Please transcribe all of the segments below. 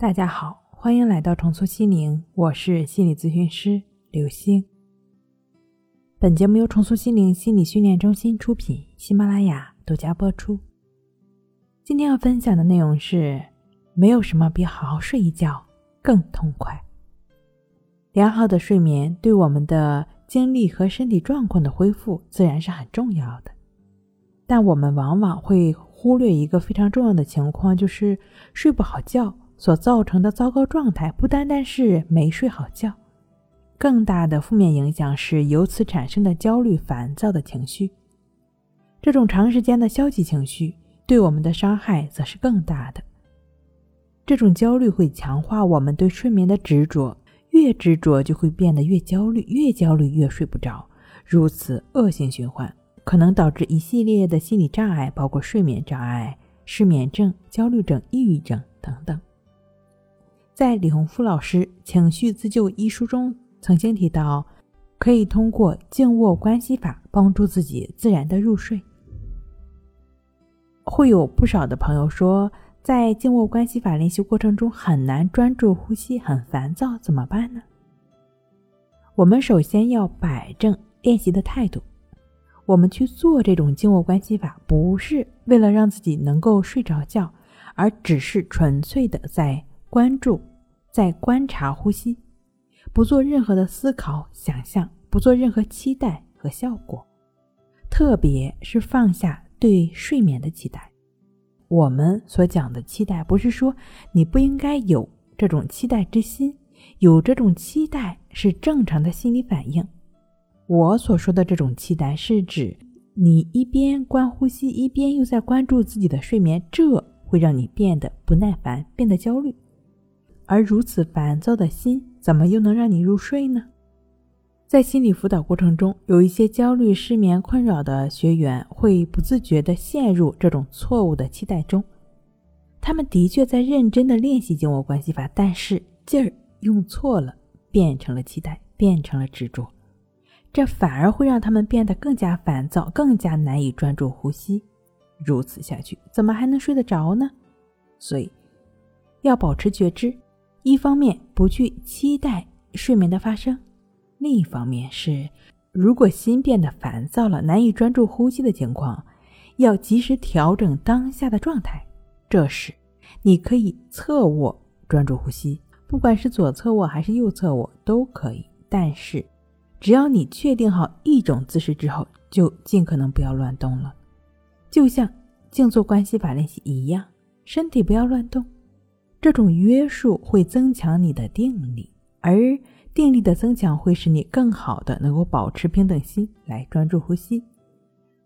大家好，欢迎来到重塑心灵，我是心理咨询师刘星。本节目由重塑心灵心理训练中心出品，喜马拉雅独家播出。今天要分享的内容是：没有什么比好好睡一觉更痛快。良好的睡眠对我们的精力和身体状况的恢复自然是很重要的，但我们往往会忽略一个非常重要的情况，就是睡不好觉。所造成的糟糕状态不单单是没睡好觉，更大的负面影响是由此产生的焦虑、烦躁的情绪。这种长时间的消极情绪对我们的伤害则是更大的。这种焦虑会强化我们对睡眠的执着，越执着就会变得越焦虑，越焦虑越睡不着，如此恶性循环，可能导致一系列的心理障碍，包括睡眠障碍、失眠症、焦虑症、抑郁症等等。在李洪福老师《情绪自救》一书中，曾经提到，可以通过静卧关系法帮助自己自然的入睡。会有不少的朋友说，在静卧关系法练习过程中很难专注呼吸，很烦躁，怎么办呢？我们首先要摆正练习的态度，我们去做这种静卧关系法，不是为了让自己能够睡着觉，而只是纯粹的在关注。在观察呼吸，不做任何的思考、想象，不做任何期待和效果，特别是放下对睡眠的期待。我们所讲的期待，不是说你不应该有这种期待之心，有这种期待是正常的心理反应。我所说的这种期待，是指你一边观呼吸，一边又在关注自己的睡眠，这会让你变得不耐烦，变得焦虑。而如此烦躁的心，怎么又能让你入睡呢？在心理辅导过程中，有一些焦虑、失眠困扰的学员会不自觉地陷入这种错误的期待中。他们的确在认真地练习静卧关系法，但是劲儿用错了，变成了期待，变成了执着，这反而会让他们变得更加烦躁，更加难以专注呼吸。如此下去，怎么还能睡得着呢？所以，要保持觉知。一方面不去期待睡眠的发生，另一方面是，如果心变得烦躁了，难以专注呼吸的情况，要及时调整当下的状态。这时，你可以侧卧专注呼吸，不管是左侧卧还是右侧卧都可以。但是，只要你确定好一种姿势之后，就尽可能不要乱动了，就像静坐关系法练习一样，身体不要乱动。这种约束会增强你的定力，而定力的增强会使你更好的能够保持平等心来专注呼吸。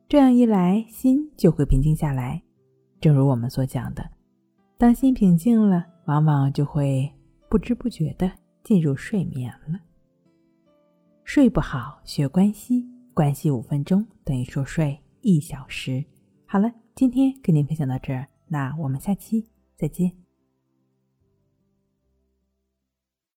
这样一来，心就会平静下来。正如我们所讲的，当心平静了，往往就会不知不觉的进入睡眠了。睡不好，学关系，关系五分钟等于说睡一小时。好了，今天跟您分享到这儿，那我们下期再见。